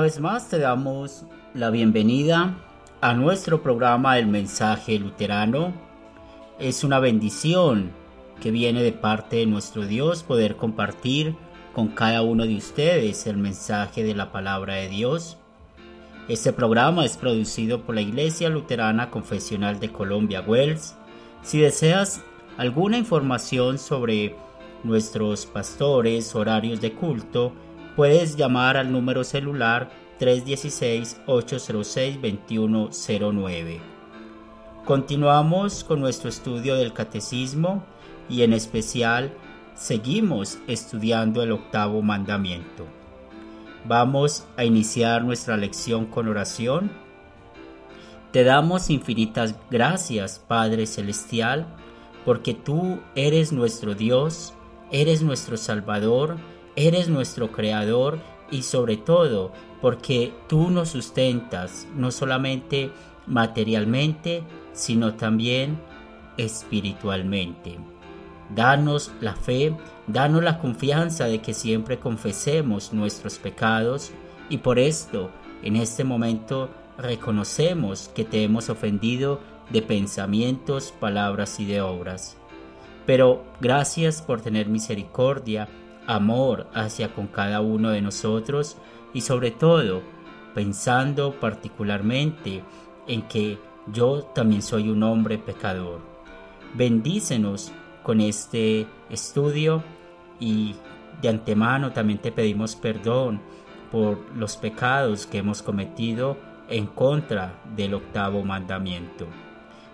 Una vez más te damos la bienvenida a nuestro programa El Mensaje Luterano. Es una bendición que viene de parte de nuestro Dios poder compartir con cada uno de ustedes el mensaje de la palabra de Dios. Este programa es producido por la Iglesia Luterana Confesional de Colombia, Wells. Si deseas alguna información sobre nuestros pastores, horarios de culto, puedes llamar al número celular 316-806-2109. Continuamos con nuestro estudio del catecismo y en especial seguimos estudiando el octavo mandamiento. Vamos a iniciar nuestra lección con oración. Te damos infinitas gracias, Padre Celestial, porque tú eres nuestro Dios, eres nuestro Salvador, eres nuestro Creador y sobre todo porque tú nos sustentas no solamente materialmente, sino también espiritualmente. Danos la fe, danos la confianza de que siempre confesemos nuestros pecados y por esto en este momento reconocemos que te hemos ofendido de pensamientos, palabras y de obras. Pero gracias por tener misericordia, amor hacia con cada uno de nosotros y sobre todo pensando particularmente en que yo también soy un hombre pecador. Bendícenos con este estudio y de antemano también te pedimos perdón por los pecados que hemos cometido en contra del octavo mandamiento.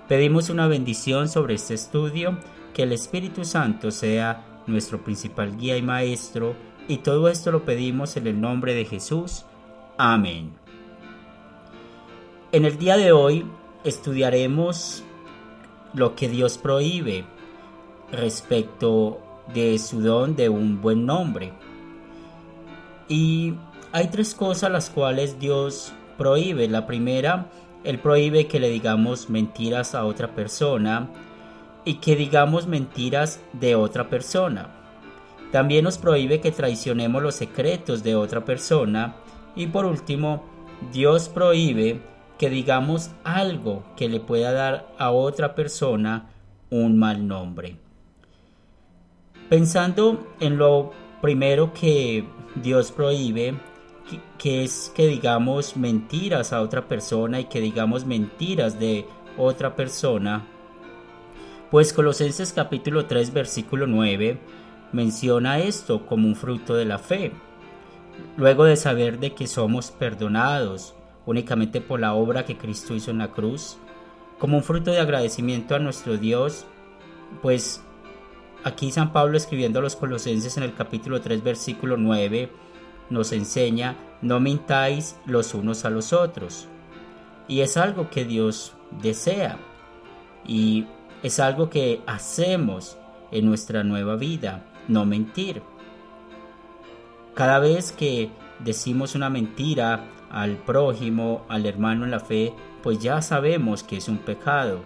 Pedimos una bendición sobre este estudio, que el Espíritu Santo sea nuestro principal guía y maestro, y todo esto lo pedimos en el nombre de Jesús. Amén. En el día de hoy estudiaremos lo que Dios prohíbe respecto de su don de un buen nombre. Y hay tres cosas las cuales Dios prohíbe. La primera, Él prohíbe que le digamos mentiras a otra persona y que digamos mentiras de otra persona. También nos prohíbe que traicionemos los secretos de otra persona. Y por último, Dios prohíbe que digamos algo que le pueda dar a otra persona un mal nombre. Pensando en lo primero que Dios prohíbe, que, es que digamos mentiras a otra persona y que digamos mentiras de otra persona, pues Colosenses capítulo 3 versículo 9 menciona esto como un fruto de la fe. Luego de saber de que somos perdonados únicamente por la obra que Cristo hizo en la cruz, como un fruto de agradecimiento a nuestro Dios, pues aquí San Pablo escribiendo a los colosenses en el capítulo 3 versículo 9 nos enseña, no mintáis los unos a los otros. Y es algo que Dios desea y es algo que hacemos en nuestra nueva vida, no mentir. Cada vez que decimos una mentira al prójimo, al hermano en la fe, pues ya sabemos que es un pecado.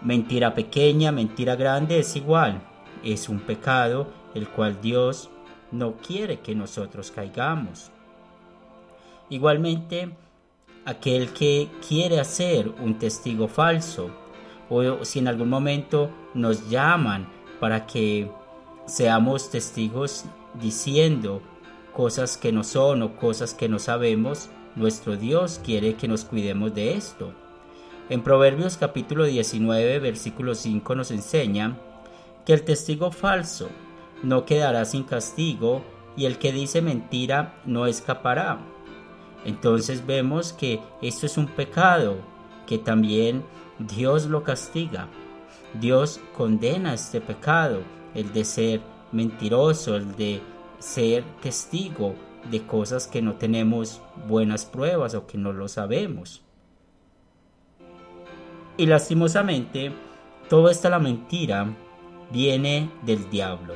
Mentira pequeña, mentira grande es igual, es un pecado el cual Dios no quiere que nosotros caigamos. Igualmente, aquel que quiere hacer un testigo falso, o si en algún momento nos llaman para que seamos testigos diciendo cosas que no son o cosas que no sabemos, nuestro Dios quiere que nos cuidemos de esto. En Proverbios capítulo 19, versículo 5 nos enseña que el testigo falso no quedará sin castigo y el que dice mentira no escapará. Entonces vemos que esto es un pecado que también Dios lo castiga. Dios condena este pecado, el de ser mentiroso, el de ser testigo de cosas que no tenemos buenas pruebas o que no lo sabemos. Y lastimosamente, toda esta la mentira viene del diablo.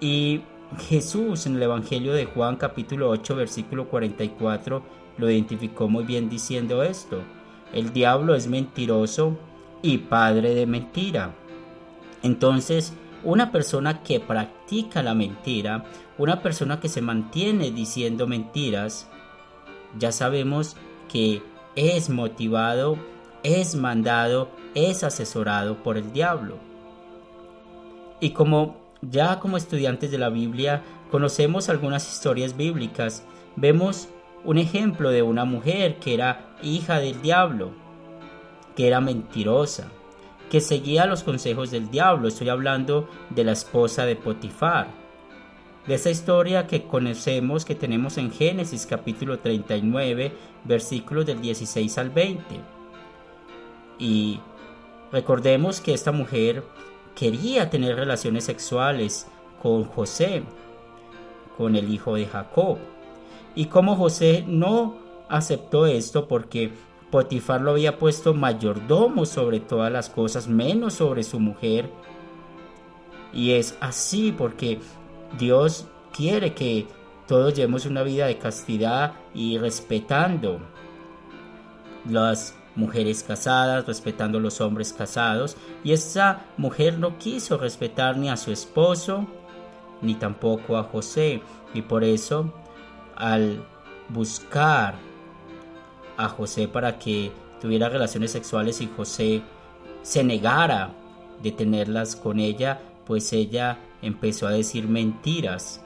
Y Jesús en el Evangelio de Juan capítulo 8 versículo 44 lo identificó muy bien diciendo esto. El diablo es mentiroso y padre de mentira. Entonces, una persona que practica la mentira, una persona que se mantiene diciendo mentiras, ya sabemos que es motivado, es mandado, es asesorado por el diablo. Y como ya como estudiantes de la Biblia conocemos algunas historias bíblicas, vemos un ejemplo de una mujer que era hija del diablo, que era mentirosa, que seguía los consejos del diablo. Estoy hablando de la esposa de Potifar. De esa historia que conocemos, que tenemos en Génesis capítulo 39, versículos del 16 al 20. Y recordemos que esta mujer quería tener relaciones sexuales con José, con el hijo de Jacob. Y como José no aceptó esto porque Potifar lo había puesto mayordomo sobre todas las cosas, menos sobre su mujer. Y es así porque Dios quiere que todos llevemos una vida de castidad y respetando las mujeres casadas, respetando los hombres casados. Y esa mujer no quiso respetar ni a su esposo, ni tampoco a José. Y por eso, al buscar a José para que tuviera relaciones sexuales y José se negara de tenerlas con ella, pues ella empezó a decir mentiras.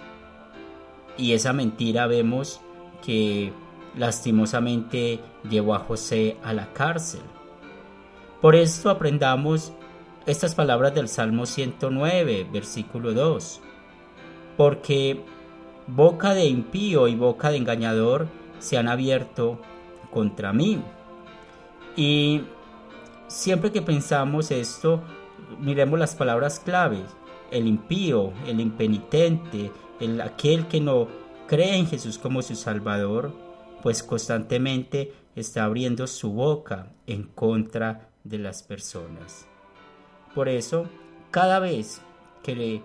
Y esa mentira vemos que lastimosamente llevó a José a la cárcel. Por esto aprendamos estas palabras del Salmo 109, versículo 2. Porque boca de impío y boca de engañador se han abierto contra mí. Y siempre que pensamos esto, miremos las palabras claves. El impío, el impenitente, el, aquel que no cree en Jesús como su Salvador, pues constantemente está abriendo su boca en contra de las personas. Por eso, cada vez que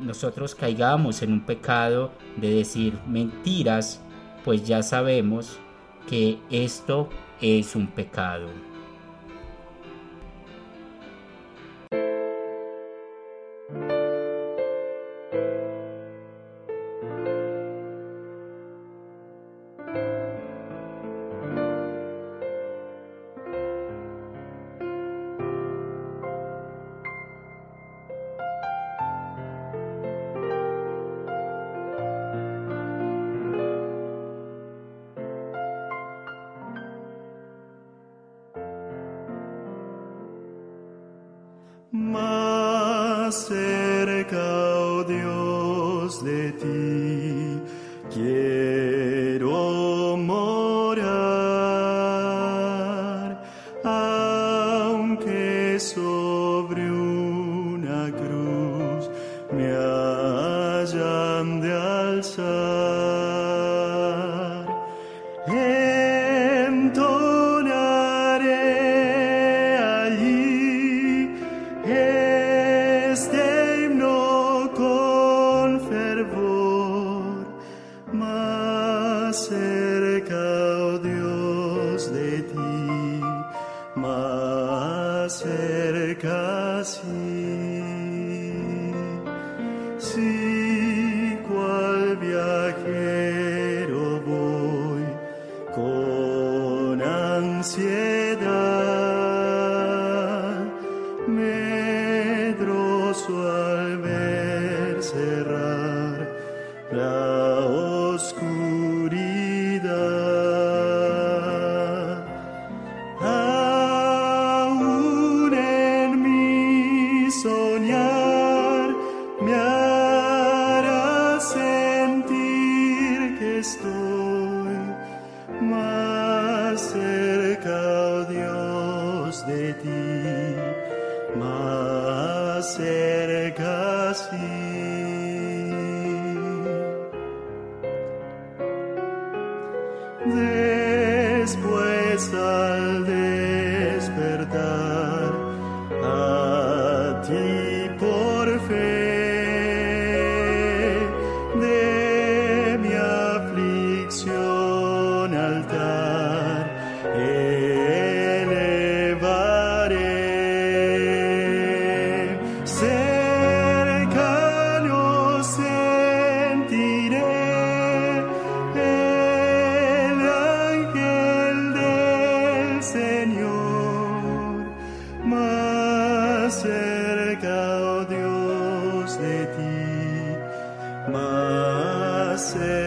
nosotros caigamos en un pecado de decir mentiras, pues ya sabemos que esto es un pecado. Cerca sí. Después más cerca, oh Dios, de ti, más cerca,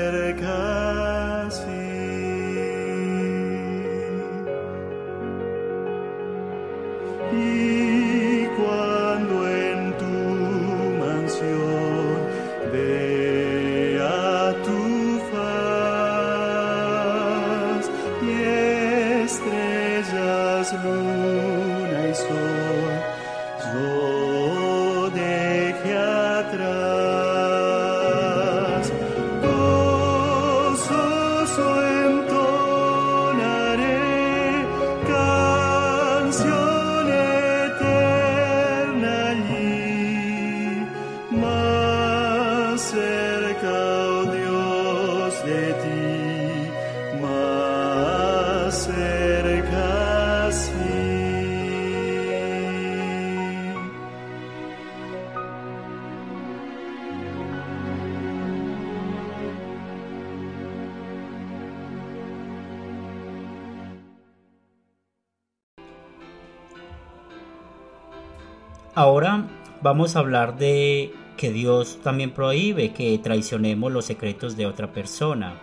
Ahora vamos a hablar de que Dios también prohíbe que traicionemos los secretos de otra persona.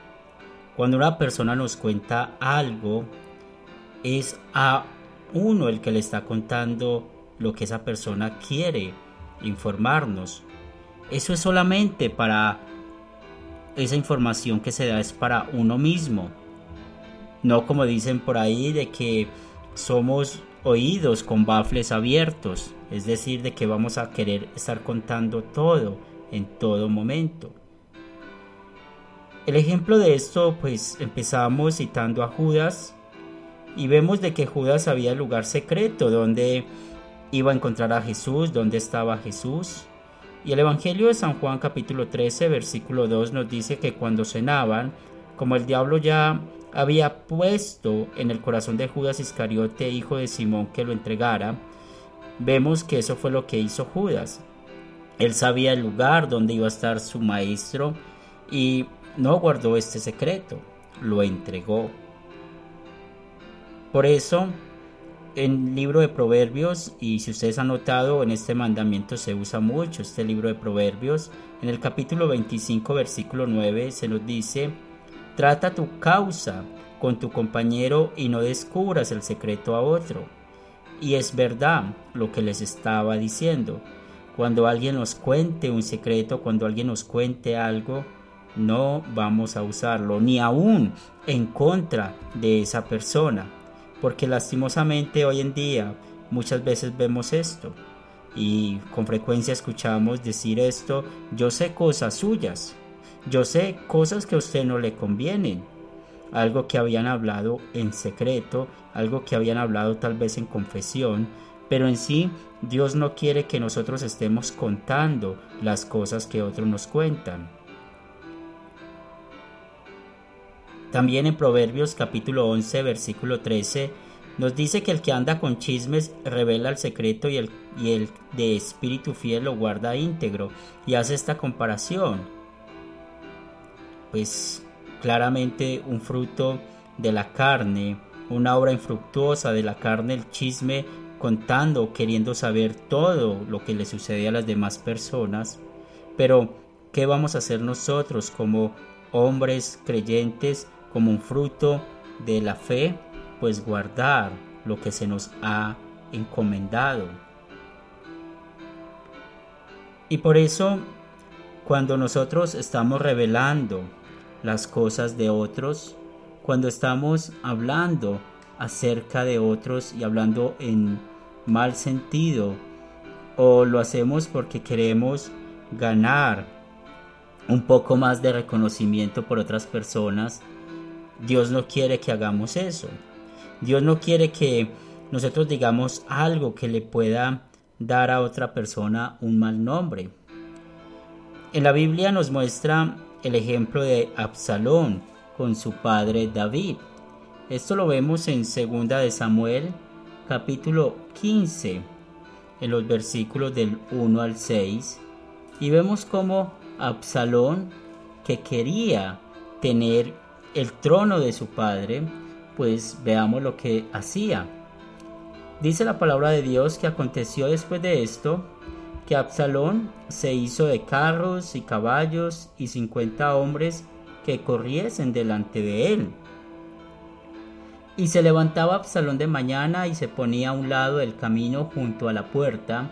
Cuando una persona nos cuenta algo, es a uno el que le está contando lo que esa persona quiere informarnos. Eso es solamente para esa información que se da es para uno mismo. No como dicen por ahí de que somos oídos con bafles abiertos, es decir, de que vamos a querer estar contando todo en todo momento. El ejemplo de esto, pues empezamos citando a Judas y vemos de que Judas sabía el lugar secreto donde iba a encontrar a Jesús, donde estaba Jesús. Y el Evangelio de San Juan capítulo 13, versículo 2 nos dice que cuando cenaban, como el diablo ya había puesto en el corazón de Judas Iscariote, hijo de Simón, que lo entregara, vemos que eso fue lo que hizo Judas. Él sabía el lugar donde iba a estar su maestro y no guardó este secreto, lo entregó. Por eso, en el libro de Proverbios, y si ustedes han notado, en este mandamiento se usa mucho este libro de Proverbios, en el capítulo 25, versículo 9, se nos dice, Trata tu causa con tu compañero y no descubras el secreto a otro. Y es verdad lo que les estaba diciendo. Cuando alguien nos cuente un secreto, cuando alguien nos cuente algo, no vamos a usarlo, ni aún en contra de esa persona. Porque lastimosamente hoy en día muchas veces vemos esto y con frecuencia escuchamos decir esto, yo sé cosas suyas, yo sé cosas que a usted no le convienen, algo que habían hablado en secreto, algo que habían hablado tal vez en confesión, pero en sí Dios no quiere que nosotros estemos contando las cosas que otros nos cuentan. También en Proverbios capítulo 11 versículo 13 nos dice que el que anda con chismes revela el secreto y el, y el de espíritu fiel lo guarda íntegro y hace esta comparación. Pues claramente un fruto de la carne, una obra infructuosa de la carne, el chisme contando, queriendo saber todo lo que le sucede a las demás personas. Pero, ¿qué vamos a hacer nosotros como hombres creyentes, como un fruto de la fe? Pues guardar lo que se nos ha encomendado. Y por eso, cuando nosotros estamos revelando las cosas de otros, cuando estamos hablando acerca de otros y hablando en mal sentido o lo hacemos porque queremos ganar un poco más de reconocimiento por otras personas, Dios no quiere que hagamos eso. Dios no quiere que nosotros digamos algo que le pueda dar a otra persona un mal nombre. En la Biblia nos muestra el ejemplo de Absalón con su padre David. Esto lo vemos en 2 de Samuel capítulo 15 en los versículos del 1 al 6 y vemos como Absalón que quería tener el trono de su padre, pues veamos lo que hacía. Dice la palabra de Dios que aconteció después de esto que Absalón se hizo de carros y caballos y cincuenta hombres que corriesen delante de él. Y se levantaba Absalón de mañana y se ponía a un lado del camino junto a la puerta,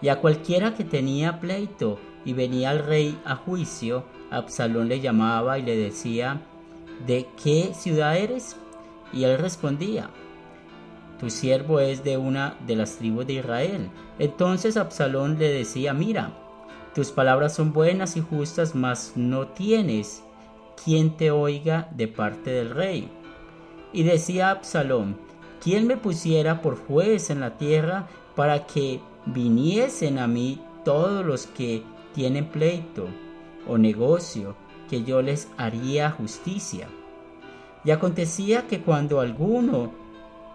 y a cualquiera que tenía pleito y venía al rey a juicio, Absalón le llamaba y le decía, ¿de qué ciudad eres? Y él respondía, tu siervo es de una de las tribus de Israel. Entonces Absalón le decía, mira, tus palabras son buenas y justas, mas no tienes quien te oiga de parte del rey. Y decía Absalón, ¿quién me pusiera por juez en la tierra para que viniesen a mí todos los que tienen pleito o negocio, que yo les haría justicia? Y acontecía que cuando alguno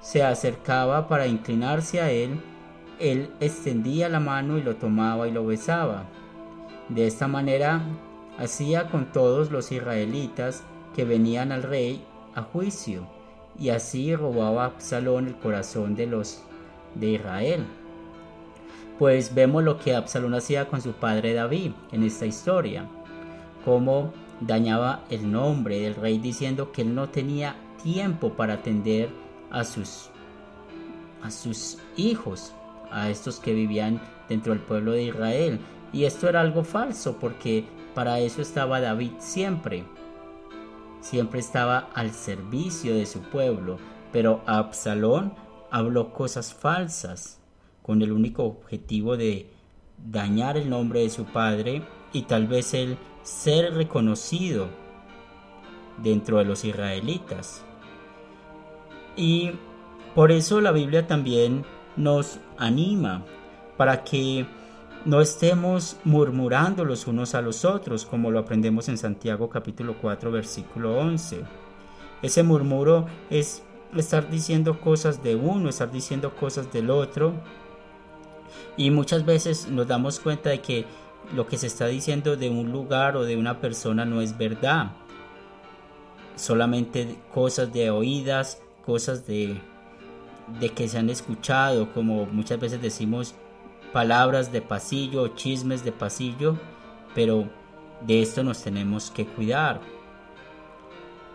se acercaba para inclinarse a él, él extendía la mano y lo tomaba y lo besaba. De esta manera hacía con todos los israelitas que venían al rey a juicio, y así robaba a Absalón el corazón de los de Israel. Pues vemos lo que Absalón hacía con su padre David en esta historia, cómo dañaba el nombre del rey diciendo que él no tenía tiempo para atender a sus, a sus hijos, a estos que vivían dentro del pueblo de Israel. Y esto era algo falso porque para eso estaba David siempre. Siempre estaba al servicio de su pueblo. Pero Absalón habló cosas falsas con el único objetivo de dañar el nombre de su padre y tal vez el ser reconocido dentro de los israelitas. Y por eso la Biblia también nos anima para que no estemos murmurando los unos a los otros, como lo aprendemos en Santiago capítulo 4 versículo 11. Ese murmuro es estar diciendo cosas de uno, estar diciendo cosas del otro. Y muchas veces nos damos cuenta de que lo que se está diciendo de un lugar o de una persona no es verdad. Solamente cosas de oídas, cosas de, de que se han escuchado, como muchas veces decimos palabras de pasillo, chismes de pasillo, pero de esto nos tenemos que cuidar.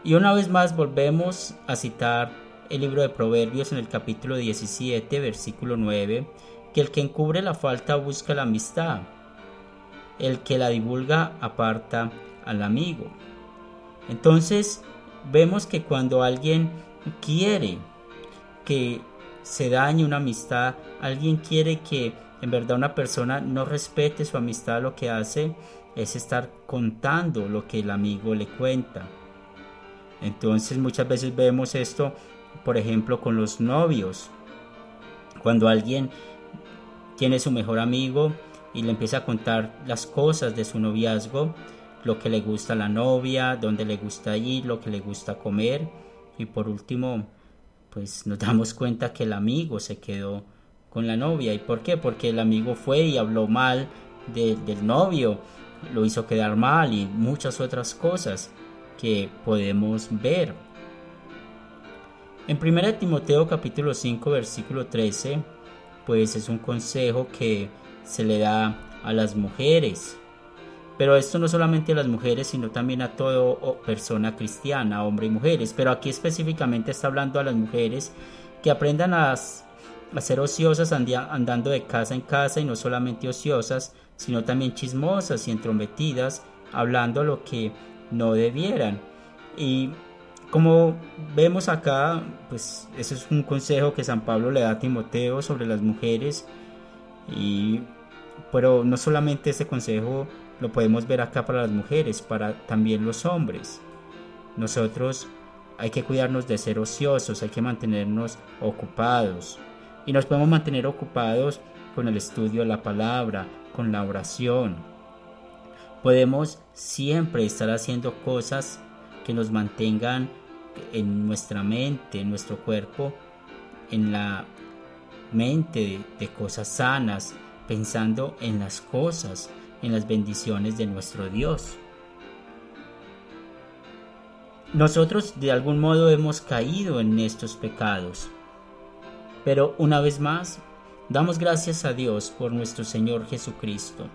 Y una vez más volvemos a citar el libro de Proverbios en el capítulo 17, versículo 9, que el que encubre la falta busca la amistad, el que la divulga aparta al amigo. Entonces vemos que cuando alguien quiere que se dañe una amistad, alguien quiere que en verdad una persona no respete su amistad, lo que hace es estar contando lo que el amigo le cuenta. Entonces muchas veces vemos esto, por ejemplo, con los novios. Cuando alguien tiene su mejor amigo y le empieza a contar las cosas de su noviazgo, lo que le gusta a la novia, dónde le gusta ir, lo que le gusta comer, y por último, pues nos damos cuenta que el amigo se quedó con la novia. ¿Y por qué? Porque el amigo fue y habló mal del novio, lo hizo quedar mal y muchas otras cosas que podemos ver. En 1 Timoteo capítulo 5 versículo 13, pues es un consejo que se le da a las mujeres pero esto no solamente a las mujeres, sino también a toda persona cristiana, hombre y mujeres. Pero aquí específicamente está hablando a las mujeres que aprendan a, ser ociosas andando de casa en casa y no solamente ociosas, sino también chismosas y entrometidas, hablando lo que no debieran. Y Como vemos acá, pues ese es un consejo que San Pablo le da a Timoteo sobre las mujeres. Y, pero no solamente ese consejo lo podemos ver acá para las mujeres, para también los hombres. Nosotros hay que cuidarnos de ser ociosos, hay que mantenernos ocupados. Y nos podemos mantener ocupados con el estudio de la palabra, con la oración. Podemos siempre estar haciendo cosas que nos mantengan en nuestra mente, en nuestro cuerpo, en la mente de, cosas sanas, pensando en las cosas, en las bendiciones de nuestro Dios. Nosotros de algún modo hemos caído en estos pecados, pero una vez más, damos gracias a Dios por nuestro Señor Jesucristo,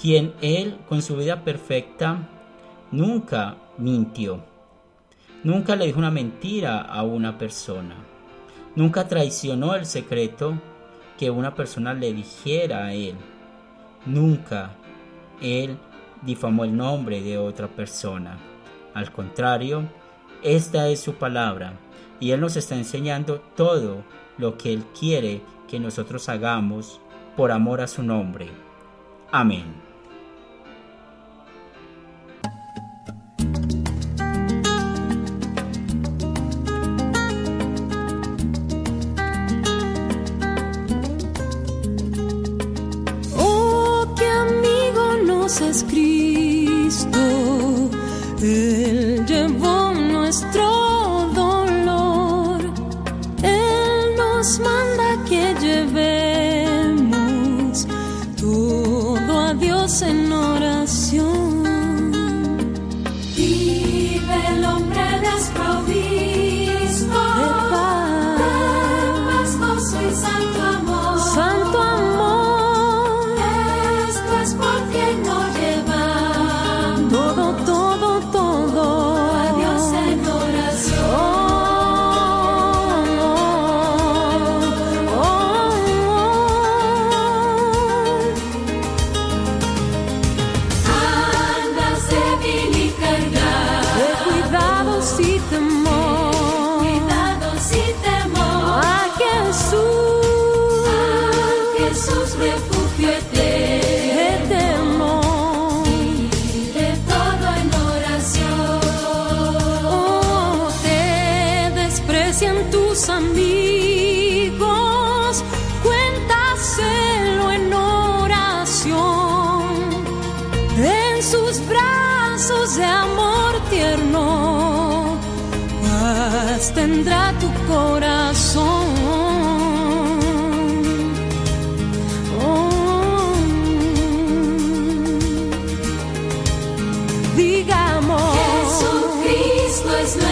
quien Él con su vida perfecta nunca mintió Nunca le dijo una mentira a una persona. Nunca traicionó el secreto que una persona le dijera a él. Nunca él difamó el nombre de otra persona. Al contrario, esta es su palabra y él nos está enseñando todo lo que él quiere que nosotros hagamos por amor a su nombre. Amén.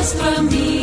Jesucristo es